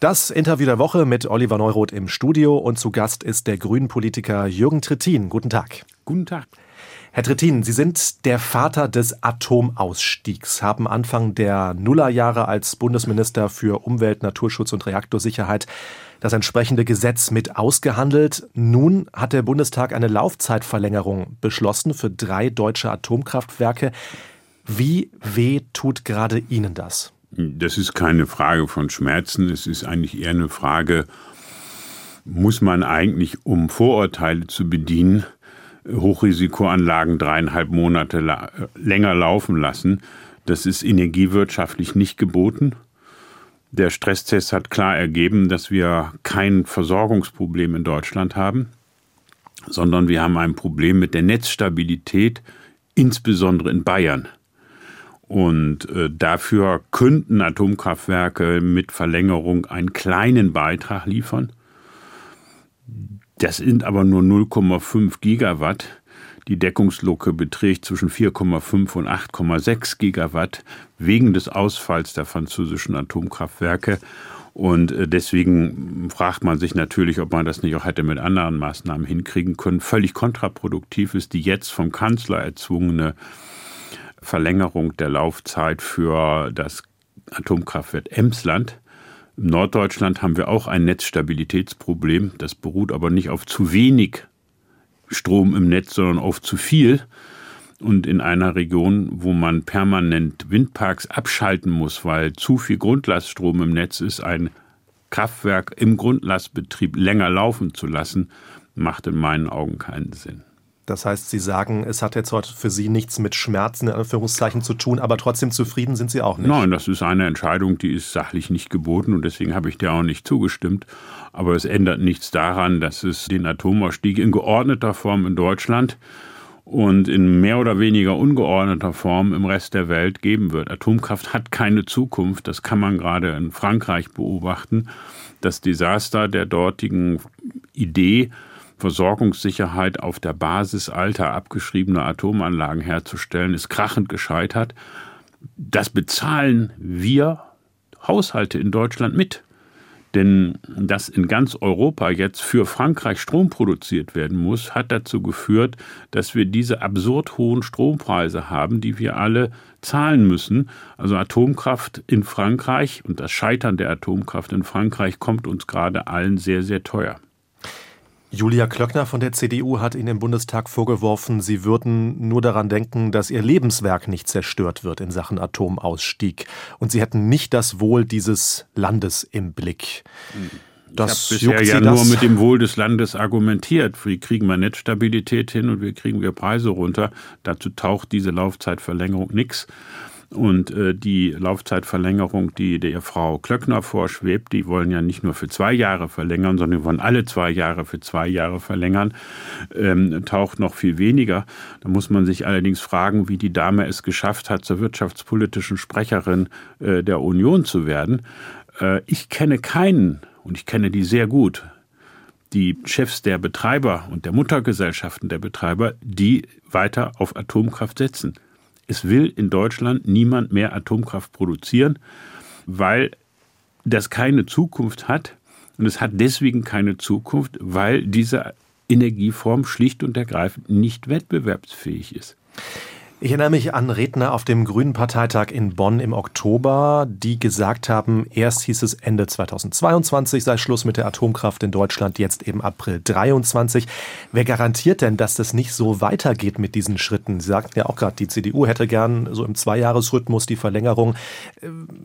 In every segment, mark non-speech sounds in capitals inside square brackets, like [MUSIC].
Das Interview der Woche mit Oliver Neuroth im Studio und zu Gast ist der Grünen-Politiker Jürgen Trittin. Guten Tag. Guten Tag. Herr Trittin, Sie sind der Vater des Atomausstiegs, haben Anfang der Nullerjahre als Bundesminister für Umwelt, Naturschutz und Reaktorsicherheit das entsprechende Gesetz mit ausgehandelt. Nun hat der Bundestag eine Laufzeitverlängerung beschlossen für drei deutsche Atomkraftwerke. Wie weh tut gerade Ihnen das? Das ist keine Frage von Schmerzen, es ist eigentlich eher eine Frage, muss man eigentlich, um Vorurteile zu bedienen, Hochrisikoanlagen dreieinhalb Monate la länger laufen lassen. Das ist energiewirtschaftlich nicht geboten. Der Stresstest hat klar ergeben, dass wir kein Versorgungsproblem in Deutschland haben, sondern wir haben ein Problem mit der Netzstabilität, insbesondere in Bayern. Und äh, dafür könnten Atomkraftwerke mit Verlängerung einen kleinen Beitrag liefern. Das sind aber nur 0,5 Gigawatt. Die Deckungslucke beträgt zwischen 4,5 und 8,6 Gigawatt wegen des Ausfalls der französischen Atomkraftwerke. Und äh, deswegen fragt man sich natürlich, ob man das nicht auch hätte mit anderen Maßnahmen hinkriegen können. Völlig kontraproduktiv ist die jetzt vom Kanzler erzwungene Verlängerung der Laufzeit für das Atomkraftwerk Emsland. Im Norddeutschland haben wir auch ein Netzstabilitätsproblem. Das beruht aber nicht auf zu wenig Strom im Netz, sondern auf zu viel. Und in einer Region, wo man permanent Windparks abschalten muss, weil zu viel Grundlaststrom im Netz ist, ein Kraftwerk im Grundlastbetrieb länger laufen zu lassen, macht in meinen Augen keinen Sinn. Das heißt, Sie sagen, es hat jetzt heute für Sie nichts mit Schmerzen in Anführungszeichen zu tun, aber trotzdem zufrieden sind Sie auch nicht. Nein, das ist eine Entscheidung, die ist sachlich nicht geboten und deswegen habe ich der auch nicht zugestimmt. Aber es ändert nichts daran, dass es den Atomausstieg in geordneter Form in Deutschland und in mehr oder weniger ungeordneter Form im Rest der Welt geben wird. Atomkraft hat keine Zukunft, das kann man gerade in Frankreich beobachten. Das Desaster der dortigen Idee, Versorgungssicherheit auf der Basis alter abgeschriebener Atomanlagen herzustellen, ist krachend gescheitert. Das bezahlen wir Haushalte in Deutschland mit. Denn dass in ganz Europa jetzt für Frankreich Strom produziert werden muss, hat dazu geführt, dass wir diese absurd hohen Strompreise haben, die wir alle zahlen müssen. Also Atomkraft in Frankreich und das Scheitern der Atomkraft in Frankreich kommt uns gerade allen sehr, sehr teuer. Julia Klöckner von der CDU hat Ihnen im Bundestag vorgeworfen, Sie würden nur daran denken, dass Ihr Lebenswerk nicht zerstört wird in Sachen Atomausstieg. Und Sie hätten nicht das Wohl dieses Landes im Blick. Das ich habe bisher ja das? nur mit dem Wohl des Landes argumentiert. Wie kriegen wir Netzstabilität hin und wie kriegen wir Preise runter? Dazu taucht diese Laufzeitverlängerung nichts. Und äh, die Laufzeitverlängerung, die der Frau Klöckner vorschwebt, die wollen ja nicht nur für zwei Jahre verlängern, sondern die wollen alle zwei Jahre für zwei Jahre verlängern, ähm, taucht noch viel weniger. Da muss man sich allerdings fragen, wie die Dame es geschafft hat, zur wirtschaftspolitischen Sprecherin äh, der Union zu werden. Äh, ich kenne keinen, und ich kenne die sehr gut, die Chefs der Betreiber und der Muttergesellschaften der Betreiber, die weiter auf Atomkraft setzen. Es will in Deutschland niemand mehr Atomkraft produzieren, weil das keine Zukunft hat. Und es hat deswegen keine Zukunft, weil diese Energieform schlicht und ergreifend nicht wettbewerbsfähig ist. Ich erinnere mich an Redner auf dem Grünen Parteitag in Bonn im Oktober, die gesagt haben, erst hieß es Ende 2022 sei Schluss mit der Atomkraft in Deutschland, jetzt eben April 23. Wer garantiert denn, dass das nicht so weitergeht mit diesen Schritten? Sie sagten ja auch gerade, die CDU hätte gern so im Zweijahresrhythmus die Verlängerung.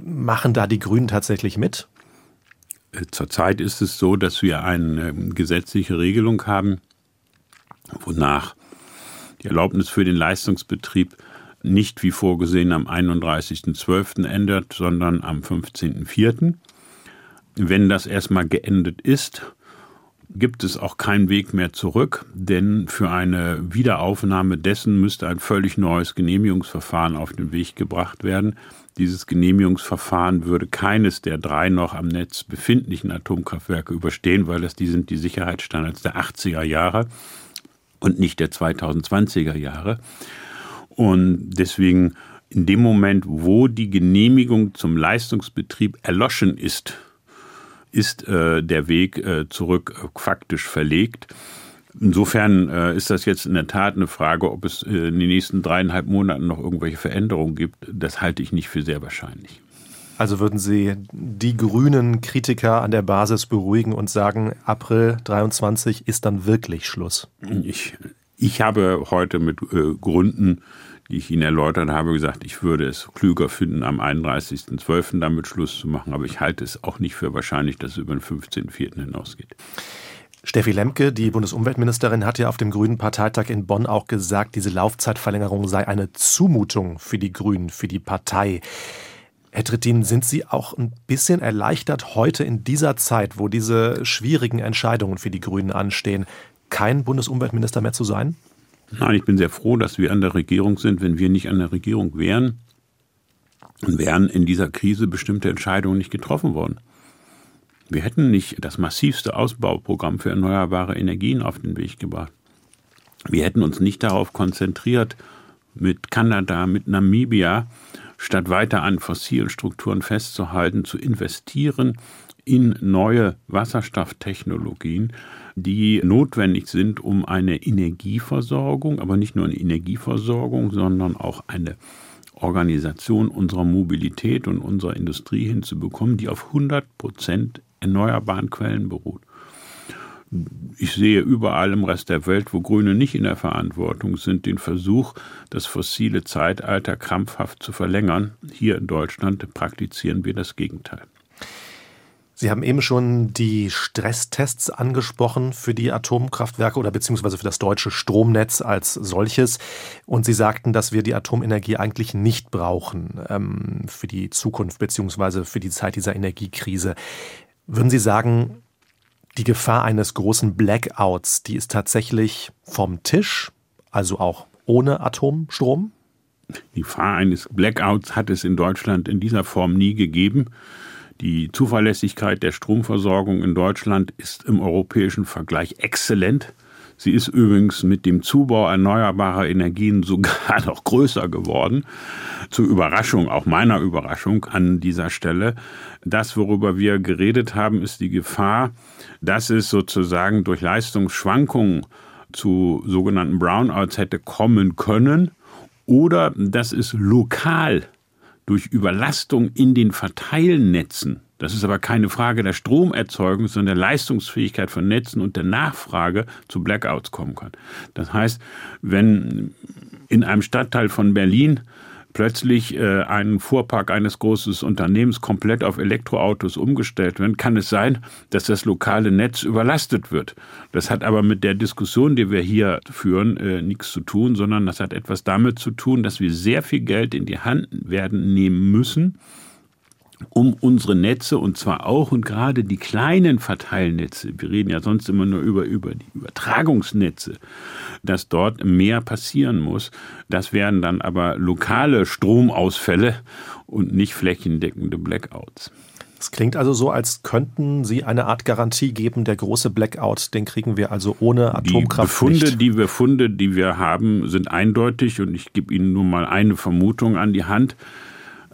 Machen da die Grünen tatsächlich mit? Zurzeit ist es so, dass wir eine gesetzliche Regelung haben, wonach die Erlaubnis für den Leistungsbetrieb nicht wie vorgesehen am 31.12. endet, sondern am 15.04. Wenn das erstmal geendet ist, gibt es auch keinen Weg mehr zurück, denn für eine Wiederaufnahme dessen müsste ein völlig neues Genehmigungsverfahren auf den Weg gebracht werden. Dieses Genehmigungsverfahren würde keines der drei noch am Netz befindlichen Atomkraftwerke überstehen, weil das die sind die Sicherheitsstandards der 80er Jahre und nicht der 2020er Jahre. Und deswegen in dem Moment, wo die Genehmigung zum Leistungsbetrieb erloschen ist, ist äh, der Weg äh, zurück äh, faktisch verlegt. Insofern äh, ist das jetzt in der Tat eine Frage, ob es äh, in den nächsten dreieinhalb Monaten noch irgendwelche Veränderungen gibt. Das halte ich nicht für sehr wahrscheinlich. Also würden Sie die grünen Kritiker an der Basis beruhigen und sagen, April 23 ist dann wirklich Schluss? Ich, ich habe heute mit äh, Gründen, die ich Ihnen erläutert habe, gesagt, ich würde es klüger finden, am 31.12. damit Schluss zu machen, aber ich halte es auch nicht für wahrscheinlich, dass es über den 15.04. hinausgeht. Steffi Lemke, die Bundesumweltministerin, hat ja auf dem Grünen Parteitag in Bonn auch gesagt, diese Laufzeitverlängerung sei eine Zumutung für die Grünen, für die Partei. Herr Trittin, sind Sie auch ein bisschen erleichtert heute in dieser Zeit, wo diese schwierigen Entscheidungen für die Grünen anstehen, kein Bundesumweltminister mehr zu sein? Nein, ich bin sehr froh, dass wir an der Regierung sind. Wenn wir nicht an der Regierung wären, wären in dieser Krise bestimmte Entscheidungen nicht getroffen worden. Wir hätten nicht das massivste Ausbauprogramm für erneuerbare Energien auf den Weg gebracht. Wir hätten uns nicht darauf konzentriert, mit Kanada, mit Namibia, statt weiter an fossilen Strukturen festzuhalten, zu investieren in neue Wasserstofftechnologien, die notwendig sind, um eine Energieversorgung, aber nicht nur eine Energieversorgung, sondern auch eine Organisation unserer Mobilität und unserer Industrie hinzubekommen, die auf 100 Prozent erneuerbaren Quellen beruht. Ich sehe überall im Rest der Welt, wo Grüne nicht in der Verantwortung sind, den Versuch, das fossile Zeitalter krampfhaft zu verlängern. Hier in Deutschland praktizieren wir das Gegenteil. Sie haben eben schon die Stresstests angesprochen für die Atomkraftwerke oder beziehungsweise für das deutsche Stromnetz als solches. Und Sie sagten, dass wir die Atomenergie eigentlich nicht brauchen ähm, für die Zukunft beziehungsweise für die Zeit dieser Energiekrise. Würden Sie sagen, die Gefahr eines großen Blackouts, die ist tatsächlich vom Tisch, also auch ohne Atomstrom? Die Gefahr eines Blackouts hat es in Deutschland in dieser Form nie gegeben. Die Zuverlässigkeit der Stromversorgung in Deutschland ist im europäischen Vergleich exzellent. Sie ist übrigens mit dem Zubau erneuerbarer Energien sogar [LAUGHS] noch größer geworden. Zur Überraschung, auch meiner Überraschung an dieser Stelle. Das, worüber wir geredet haben, ist die Gefahr, dass es sozusagen durch Leistungsschwankungen zu sogenannten Brownouts hätte kommen können oder dass es lokal durch Überlastung in den Verteilnetzen das ist aber keine Frage der Stromerzeugung, sondern der Leistungsfähigkeit von Netzen und der Nachfrage zu Blackouts kommen kann. Das heißt, wenn in einem Stadtteil von Berlin plötzlich äh, ein Fuhrpark eines großen Unternehmens komplett auf Elektroautos umgestellt wird, kann es sein, dass das lokale Netz überlastet wird. Das hat aber mit der Diskussion, die wir hier führen, äh, nichts zu tun, sondern das hat etwas damit zu tun, dass wir sehr viel Geld in die Hand werden nehmen müssen, um unsere Netze und zwar auch und gerade die kleinen Verteilnetze, wir reden ja sonst immer nur über, über die Übertragungsnetze, dass dort mehr passieren muss. Das wären dann aber lokale Stromausfälle und nicht flächendeckende Blackouts. Es klingt also so, als könnten Sie eine Art Garantie geben, der große Blackout, den kriegen wir also ohne Atomkraft die Befunde, nicht. Die Befunde, die wir haben, sind eindeutig und ich gebe Ihnen nur mal eine Vermutung an die Hand.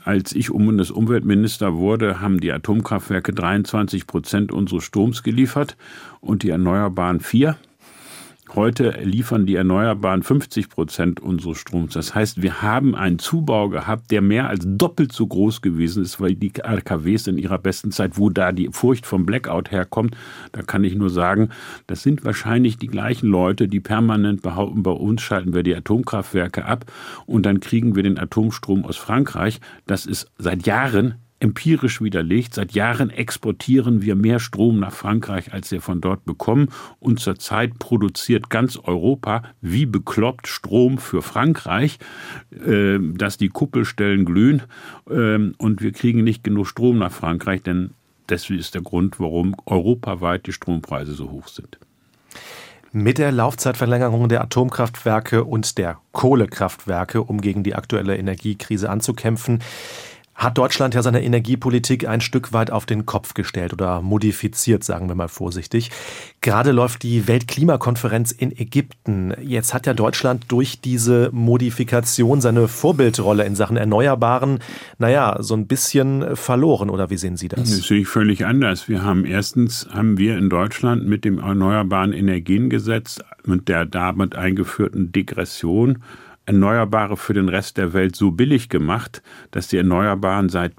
Als ich Bundesumweltminister wurde, haben die Atomkraftwerke 23 Prozent unseres Stroms geliefert und die Erneuerbaren vier. Heute liefern die Erneuerbaren 50 Prozent unseres Stroms. Das heißt, wir haben einen Zubau gehabt, der mehr als doppelt so groß gewesen ist, weil die AKWs in ihrer besten Zeit, wo da die Furcht vom Blackout herkommt, da kann ich nur sagen, das sind wahrscheinlich die gleichen Leute, die permanent behaupten, bei uns schalten wir die Atomkraftwerke ab und dann kriegen wir den Atomstrom aus Frankreich. Das ist seit Jahren empirisch widerlegt. Seit Jahren exportieren wir mehr Strom nach Frankreich, als wir von dort bekommen. Und zurzeit produziert ganz Europa wie bekloppt Strom für Frankreich, äh, dass die Kuppelstellen glühen. Äh, und wir kriegen nicht genug Strom nach Frankreich, denn das ist der Grund, warum europaweit die Strompreise so hoch sind. Mit der Laufzeitverlängerung der Atomkraftwerke und der Kohlekraftwerke, um gegen die aktuelle Energiekrise anzukämpfen, hat Deutschland ja seine Energiepolitik ein Stück weit auf den Kopf gestellt oder modifiziert, sagen wir mal vorsichtig. Gerade läuft die Weltklimakonferenz in Ägypten. Jetzt hat ja Deutschland durch diese Modifikation seine Vorbildrolle in Sachen Erneuerbaren, naja, so ein bisschen verloren. Oder wie sehen Sie das? Das sehe ich völlig anders. Wir haben erstens, haben wir in Deutschland mit dem Erneuerbaren Energiengesetz und der damit eingeführten Degression Erneuerbare für den Rest der Welt so billig gemacht, dass die Erneuerbaren seit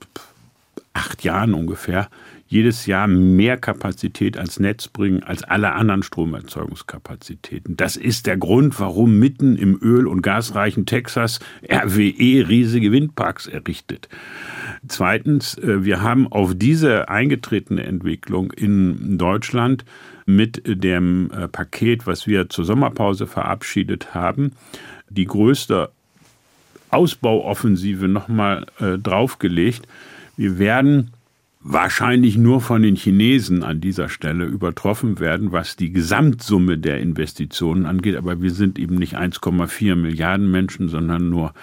acht Jahren ungefähr jedes Jahr mehr Kapazität ans Netz bringen als alle anderen Stromerzeugungskapazitäten. Das ist der Grund, warum mitten im öl- und gasreichen Texas RWE riesige Windparks errichtet. Zweitens, äh, wir haben auf diese eingetretene Entwicklung in Deutschland mit dem äh, Paket, was wir zur Sommerpause verabschiedet haben, die größte Ausbauoffensive nochmal äh, draufgelegt. Wir werden wahrscheinlich nur von den Chinesen an dieser Stelle übertroffen werden, was die Gesamtsumme der Investitionen angeht. Aber wir sind eben nicht 1,4 Milliarden Menschen, sondern nur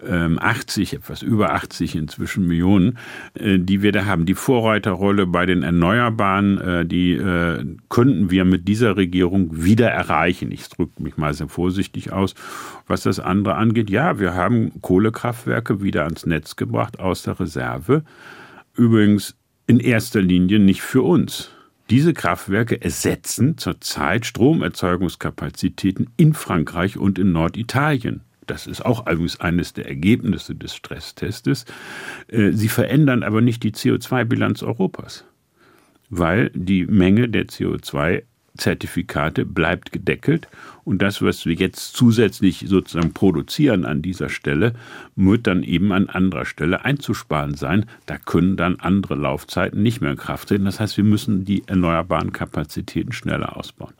80, ähm, etwas über 80 inzwischen Millionen, äh, die wir da haben. Die Vorreiterrolle bei den Erneuerbaren, äh, die äh, könnten wir mit dieser Regierung wieder erreichen. Ich drücke mich mal sehr vorsichtig aus. Was das andere angeht, ja, wir haben Kohlekraftwerke wieder ans Netz gebracht aus der Reserve. Übrigens in erster Linie nicht für uns. Diese Kraftwerke ersetzen zurzeit Stromerzeugungskapazitäten in Frankreich und in Norditalien das ist auch übrigens eines der Ergebnisse des Stresstestes, äh, sie verändern aber nicht die CO2-Bilanz Europas, weil die Menge der CO2 Zertifikate bleibt gedeckelt und das, was wir jetzt zusätzlich sozusagen produzieren an dieser Stelle, wird dann eben an anderer Stelle einzusparen sein. Da können dann andere Laufzeiten nicht mehr in Kraft treten. Das heißt, wir müssen die erneuerbaren Kapazitäten schneller ausbauen.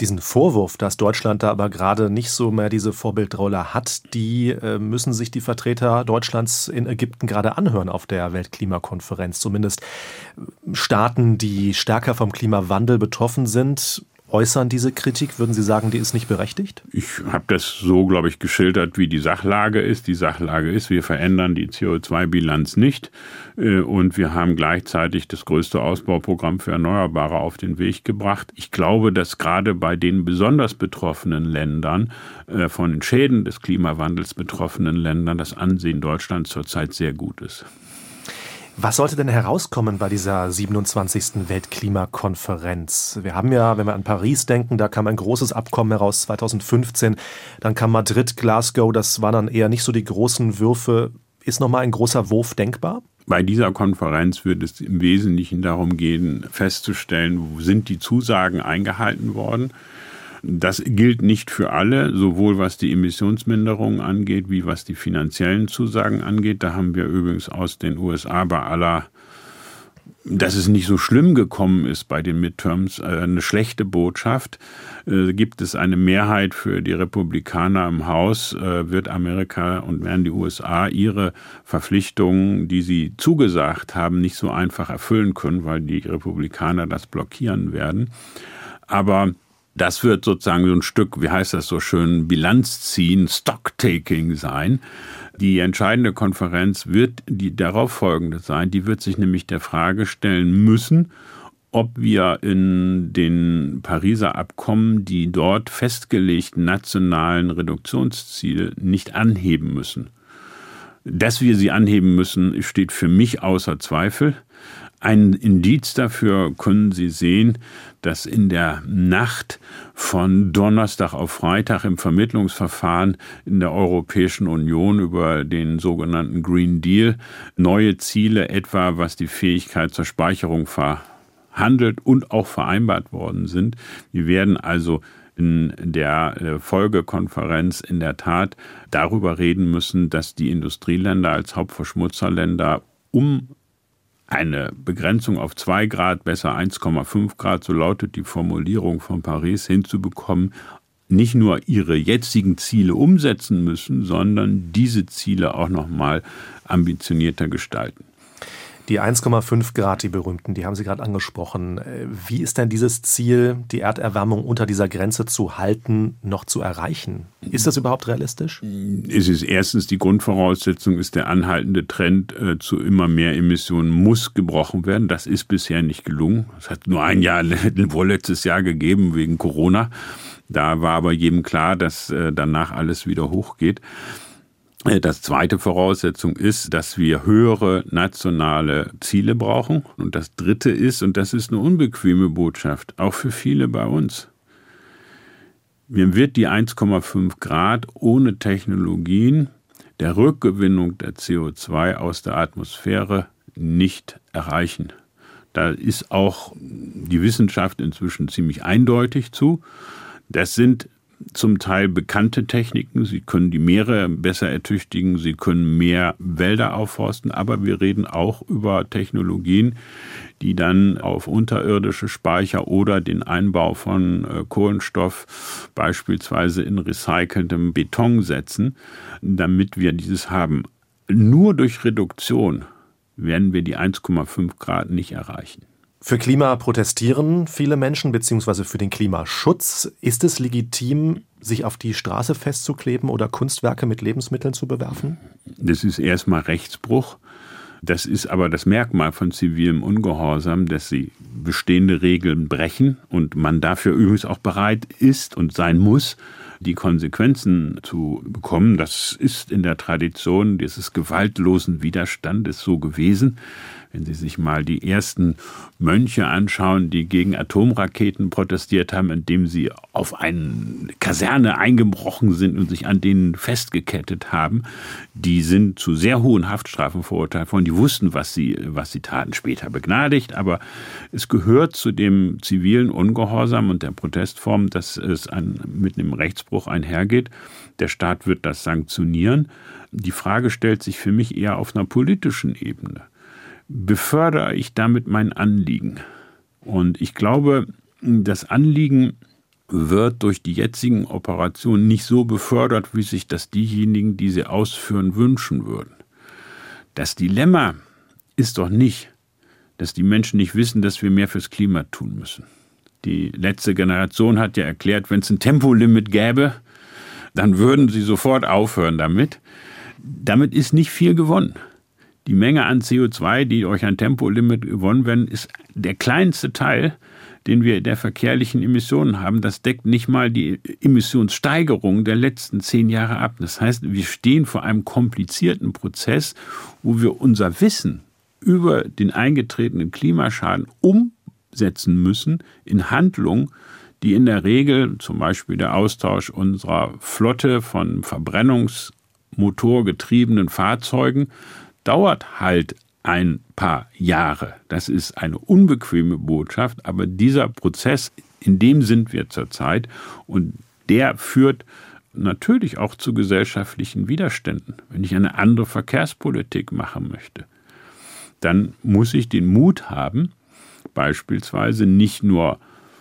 Diesen Vorwurf, dass Deutschland da aber gerade nicht so mehr diese Vorbildrolle hat, die äh, müssen sich die Vertreter Deutschlands in Ägypten gerade anhören auf der Weltklimakonferenz. Zumindest Staaten, die stärker vom Klimawandel betroffen sind, äußern diese Kritik? Würden Sie sagen, die ist nicht berechtigt? Ich habe das so, glaube ich, geschildert, wie die Sachlage ist. Die Sachlage ist, wir verändern die CO2-Bilanz nicht äh, und wir haben gleichzeitig das größte Ausbauprogramm für Erneuerbare auf den Weg gebracht. Ich glaube, dass gerade bei den besonders betroffenen Ländern, äh, von den Schäden des Klimawandels betroffenen Ländern, das Ansehen Deutschlands zurzeit sehr gut ist. Was sollte denn herauskommen bei dieser 27. Weltklimakonferenz? Wir haben ja, wenn wir an Paris denken, da kam ein großes Abkommen heraus 2015. Dann kam Madrid, Glasgow, das waren dann eher nicht so die großen Würfe. Ist nochmal ein großer Wurf denkbar? Bei dieser Konferenz wird es im Wesentlichen darum gehen, festzustellen, wo sind die Zusagen eingehalten worden das gilt nicht für alle, sowohl was die Emissionsminderung angeht, wie was die finanziellen Zusagen angeht. Da haben wir übrigens aus den USA bei aller dass es nicht so schlimm gekommen ist bei den Midterms, äh, eine schlechte Botschaft. Äh, gibt es eine Mehrheit für die Republikaner im Haus, äh, wird Amerika und werden die USA ihre Verpflichtungen, die sie zugesagt haben, nicht so einfach erfüllen können, weil die Republikaner das blockieren werden. Aber das wird sozusagen so ein Stück, wie heißt das so schön, Bilanz ziehen, Stocktaking sein. Die entscheidende Konferenz wird die darauf folgende sein. Die wird sich nämlich der Frage stellen müssen, ob wir in den Pariser Abkommen die dort festgelegten nationalen Reduktionsziele nicht anheben müssen. Dass wir sie anheben müssen, steht für mich außer Zweifel. Ein Indiz dafür können Sie sehen, dass in der Nacht von Donnerstag auf Freitag im Vermittlungsverfahren in der Europäischen Union über den sogenannten Green Deal neue Ziele etwa was die Fähigkeit zur Speicherung verhandelt und auch vereinbart worden sind. Wir werden also in der äh, Folgekonferenz in der Tat darüber reden müssen, dass die Industrieländer als Hauptverschmutzerländer um eine Begrenzung auf 2 Grad, besser 1,5 Grad, so lautet die Formulierung von Paris, hinzubekommen, nicht nur ihre jetzigen Ziele umsetzen müssen, sondern diese Ziele auch noch mal ambitionierter gestalten. Die 1,5 Grad, die berühmten, die haben Sie gerade angesprochen. Äh, wie ist denn dieses Ziel, die Erderwärmung unter dieser Grenze zu halten, noch zu erreichen? Ist das überhaupt realistisch? Es ist erstens die Grundvoraussetzung, ist der anhaltende Trend äh, zu immer mehr Emissionen muss gebrochen werden. Das ist bisher nicht gelungen. Es hat nur ein Jahr, [LAUGHS] vorletztes Jahr gegeben wegen Corona. Da war aber jedem klar, dass äh, danach alles wieder hochgeht. Äh, das zweite Voraussetzung ist, dass wir höhere nationale Ziele brauchen. Und das dritte ist, und das ist eine unbequeme Botschaft, auch für viele bei uns. Mir wird die 1,5 Grad ohne Technologien der Rückgewinnung der CO2 aus der Atmosphäre nicht erreichen. Da ist auch die Wissenschaft inzwischen ziemlich eindeutig zu. Das sind zum Teil bekannte Techniken. Sie können die Meere besser ertüchtigen, sie können mehr Wälder aufforsten, aber wir reden auch über Technologien, die dann auf unterirdische Speicher oder den Einbau von äh, Kohlenstoff beispielsweise in recyceltem Beton setzen, damit wir dieses haben. Nur durch Reduktion werden wir die 1,5 Grad nicht erreichen. Für Klima protestieren viele Menschen, beziehungsweise für den Klimaschutz. Ist es legitim, sich auf die Straße festzukleben oder Kunstwerke mit Lebensmitteln zu bewerfen? Das ist erstmal Rechtsbruch. Das ist aber das Merkmal von zivilem Ungehorsam, dass sie bestehende Regeln brechen und man dafür übrigens auch bereit ist und sein muss, die Konsequenzen zu bekommen. Das ist in der Tradition dieses gewaltlosen Widerstandes so gewesen. Wenn Sie sich mal die ersten Mönche anschauen, die gegen Atomraketen protestiert haben, indem sie auf eine Kaserne eingebrochen sind und sich an denen festgekettet haben, die sind zu sehr hohen Haftstrafen verurteilt worden. Die wussten, was sie, was sie taten, später begnadigt. Aber es gehört zu dem zivilen Ungehorsam und der Protestform, dass es an, mit einem Rechtsbruch einhergeht. Der Staat wird das sanktionieren. Die Frage stellt sich für mich eher auf einer politischen Ebene befördere ich damit mein Anliegen. Und ich glaube, das Anliegen wird durch die jetzigen Operationen nicht so befördert, wie sich das diejenigen, die sie ausführen, wünschen würden. Das Dilemma ist doch nicht, dass die Menschen nicht wissen, dass wir mehr fürs Klima tun müssen. Die letzte Generation hat ja erklärt, wenn es ein Tempolimit gäbe, dann würden sie sofort aufhören damit. Damit ist nicht viel gewonnen. Die Menge an CO2, die durch ein Tempolimit gewonnen werden, ist der kleinste Teil, den wir der verkehrlichen Emissionen haben. Das deckt nicht mal die Emissionssteigerung der letzten zehn Jahre ab. Das heißt, wir stehen vor einem komplizierten Prozess, wo wir unser Wissen über den eingetretenen Klimaschaden umsetzen müssen in Handlungen, die in der Regel zum Beispiel der Austausch unserer Flotte von Verbrennungsmotorgetriebenen Fahrzeugen dauert halt ein paar Jahre. Das ist eine unbequeme Botschaft, aber dieser Prozess, in dem sind wir zurzeit und der führt natürlich auch zu gesellschaftlichen Widerständen. Wenn ich eine andere Verkehrspolitik machen möchte, dann muss ich den Mut haben, beispielsweise nicht nur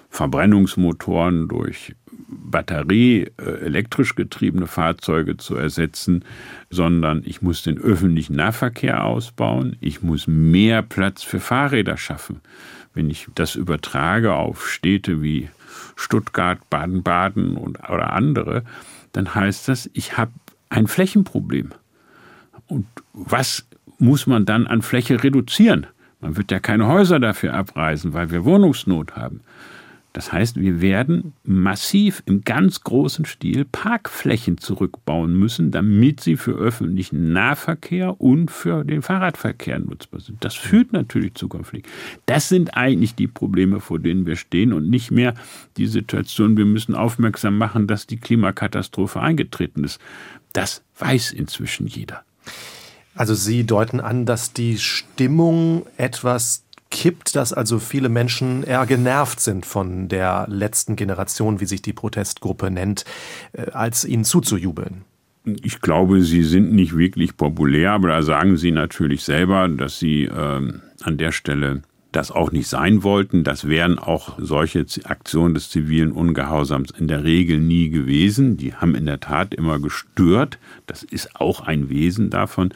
Verbrennungsmotoren durch Batterie äh, elektrisch getriebene Fahrzeuge zu ersetzen, sondern ich muss den öffentlichen Nahverkehr ausbauen, ich muss mehr Platz für Fahrräder schaffen. Wenn ich das übertrage auf Städte wie Stuttgart, Baden-Baden oder andere, dann heißt das, ich habe ein Flächenproblem. Und was muss man dann an Fläche reduzieren? Man wird ja keine Häuser dafür abreißen, weil wir Wohnungsnot haben. Das heißt, wir werden massiv im ganz großen Stil Parkflächen zurückbauen müssen, damit sie für öffentlichen Nahverkehr und für den Fahrradverkehr nutzbar sind. Das führt natürlich zu Konflikten. Das sind eigentlich die Probleme, vor denen wir stehen und nicht mehr die Situation, wir müssen aufmerksam machen, dass die Klimakatastrophe eingetreten ist. Das weiß inzwischen jeder. Also Sie deuten an, dass die Stimmung etwas kippt, dass also viele Menschen eher genervt sind von der letzten Generation, wie sich die Protestgruppe nennt, äh, als ihnen zuzujubeln? Ich glaube, sie sind nicht wirklich populär, aber da sagen sie natürlich selber, dass sie äh, an der Stelle das auch nicht sein wollten. Das wären auch solche Aktionen des zivilen Ungehorsams in der Regel nie gewesen. Die haben in der Tat immer gestört. Das ist auch ein Wesen davon.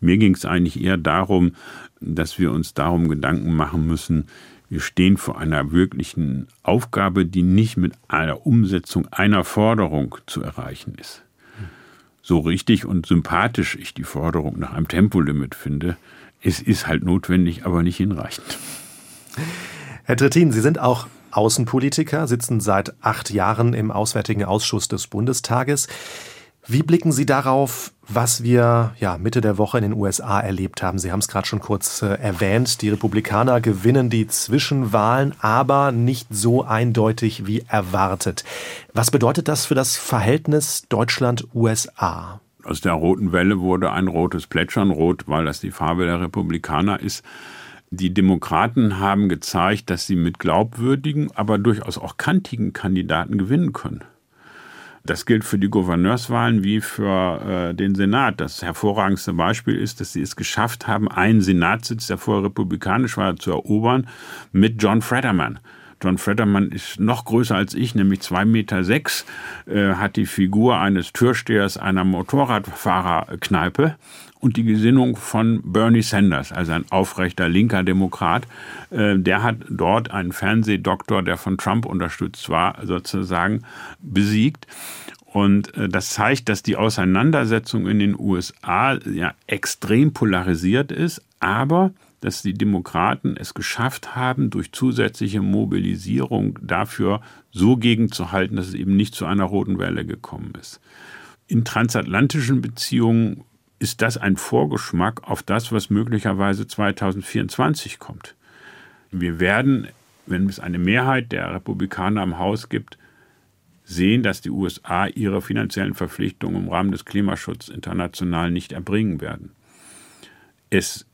Mir ging es eigentlich eher darum, dass wir uns darum Gedanken machen müssen, wir stehen vor einer wirklichen Aufgabe, die nicht mit einer Umsetzung einer Forderung zu erreichen ist. So richtig und sympathisch ich die Forderung nach einem Tempolimit finde, es ist halt notwendig, aber nicht hinreichend. Herr Trittin, Sie sind auch Außenpolitiker, sitzen seit acht Jahren im Auswärtigen Ausschuss des Bundestages. Wie blicken Sie darauf, was wir ja, Mitte der Woche in den USA erlebt haben? Sie haben es gerade schon kurz äh, erwähnt. Die Republikaner gewinnen die Zwischenwahlen, aber nicht so eindeutig wie erwartet. Was bedeutet das für das Verhältnis Deutschland-USA? Aus der roten Welle wurde ein rotes Plätschern, rot, weil das die Farbe der Republikaner ist. Die Demokraten haben gezeigt, dass sie mit glaubwürdigen, aber durchaus auch kantigen Kandidaten gewinnen können. Das gilt für die Gouverneurswahlen wie für äh, den Senat. Das hervorragendste Beispiel ist, dass sie es geschafft haben, einen Senatssitz, der vorher republikanisch war, zu erobern mit John Fredderman. John Fredderman ist noch größer als ich, nämlich zwei Meter, sechs, äh, hat die Figur eines Türstehers einer Motorradfahrerkneipe und die Gesinnung von Bernie Sanders, also ein aufrechter linker Demokrat. Äh, der hat dort einen Fernsehdoktor, der von Trump unterstützt war, sozusagen besiegt. Und äh, das zeigt, dass die Auseinandersetzung in den USA ja extrem polarisiert ist, aber dass die Demokraten es geschafft haben, durch zusätzliche Mobilisierung dafür so gegenzuhalten, dass es eben nicht zu einer roten Welle gekommen ist. In transatlantischen Beziehungen ist das ein Vorgeschmack auf das, was möglicherweise 2024 kommt. Wir werden, wenn es eine Mehrheit der Republikaner im Haus gibt, sehen, dass die USA ihre finanziellen Verpflichtungen im Rahmen des Klimaschutzes international nicht erbringen werden. Es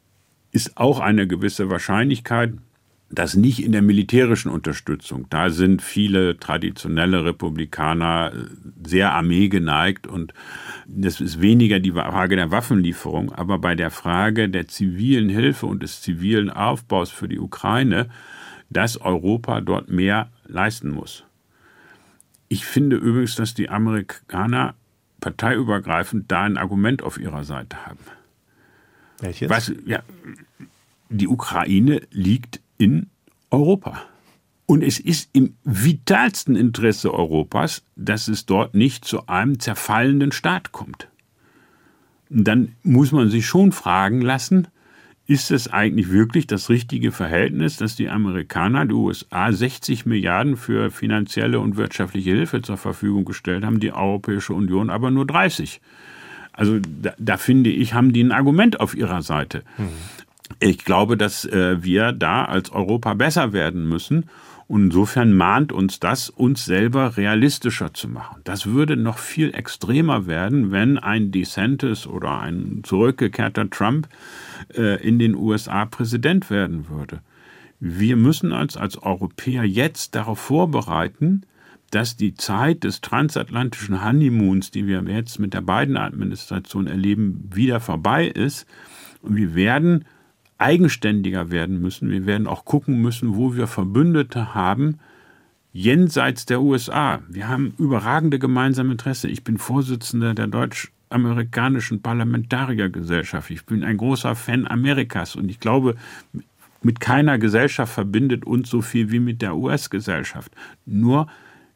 ist auch eine gewisse Wahrscheinlichkeit, dass nicht in der militärischen Unterstützung, da sind viele traditionelle Republikaner äh, sehr Armee geneigt und das ist weniger die Frage der Waffenlieferung, aber bei der Frage der zivilen Hilfe und des zivilen Aufbaus für die Ukraine, dass Europa dort mehr leisten muss. Ich finde übrigens, dass die Amerikaner parteiübergreifend da ein Argument auf ihrer Seite haben. Welches? Was, ja, die Ukraine liegt in Europa. Und es ist im vitalsten Interesse Europas, dass es dort nicht zu einem zerfallenden Staat kommt. Und dann muss man sich schon fragen lassen, ist es eigentlich wirklich das richtige Verhältnis, dass die Amerikaner, die USA 60 Milliarden für finanzielle und wirtschaftliche Hilfe zur Verfügung gestellt haben, die Europäische Union aber nur 30? Also da, da, finde ich, haben die ein Argument auf ihrer Seite. Mhm. Ich glaube, dass äh, wir da als Europa besser werden müssen. Und insofern mahnt uns das, uns selber realistischer zu machen. Das würde noch viel extremer werden, wenn ein DeSantis oder ein zurückgekehrter Trump äh, in den USA Präsident werden würde. Wir müssen uns als Europäer jetzt darauf vorbereiten, dass die Zeit des transatlantischen Honeymoons, die wir jetzt mit der beiden Administration erleben, wieder vorbei ist. Und wir werden eigenständiger werden müssen. Wir werden auch gucken müssen, wo wir Verbündete haben, jenseits der USA. Wir haben überragende gemeinsame Interesse. Ich bin Vorsitzender der deutsch-amerikanischen Parlamentariergesellschaft. Ich bin ein großer Fan Amerikas und ich glaube, mit keiner Gesellschaft verbindet uns so viel wie mit der US-Gesellschaft. Nur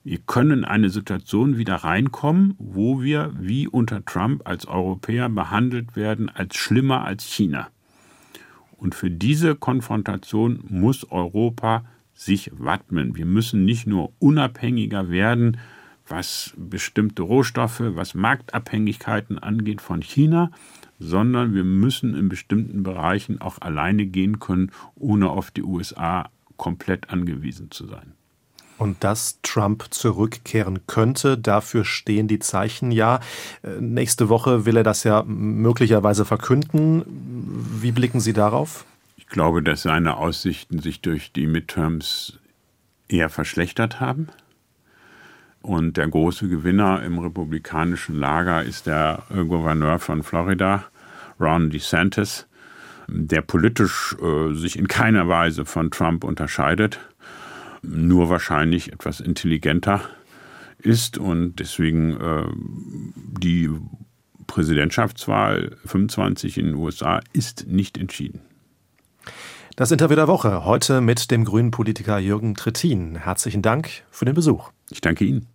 wir können eine Situation wieder reinkommen, wo wir wie unter Trump als Europäer behandelt werden als schlimmer als China. Und für diese Konfrontation muss Europa sich wappnen. Wir müssen nicht nur unabhängiger werden, was bestimmte Rohstoffe, was Marktabhängigkeiten angeht von China, sondern wir müssen in bestimmten Bereichen auch alleine gehen können, ohne auf die USA komplett angewiesen zu sein. Und dass Trump zurückkehren könnte, dafür stehen die Zeichen ja. Äh, nächste Woche will er das ja möglicherweise verkünden. Wie blicken Sie darauf? Ich glaube, dass seine Aussichten sich durch die Midterms eher verschlechtert haben. Und der große Gewinner im republikanischen Lager ist der Gouverneur von Florida, Ron DeSantis, der politisch äh, sich in keiner Weise von Trump unterscheidet, nur wahrscheinlich etwas intelligenter ist und deswegen äh, die Präsidentschaftswahl 25 in den USA ist nicht entschieden. Das Interview der Woche heute mit dem grünen Politiker Jürgen Trittin. Herzlichen Dank für den Besuch. Ich danke Ihnen.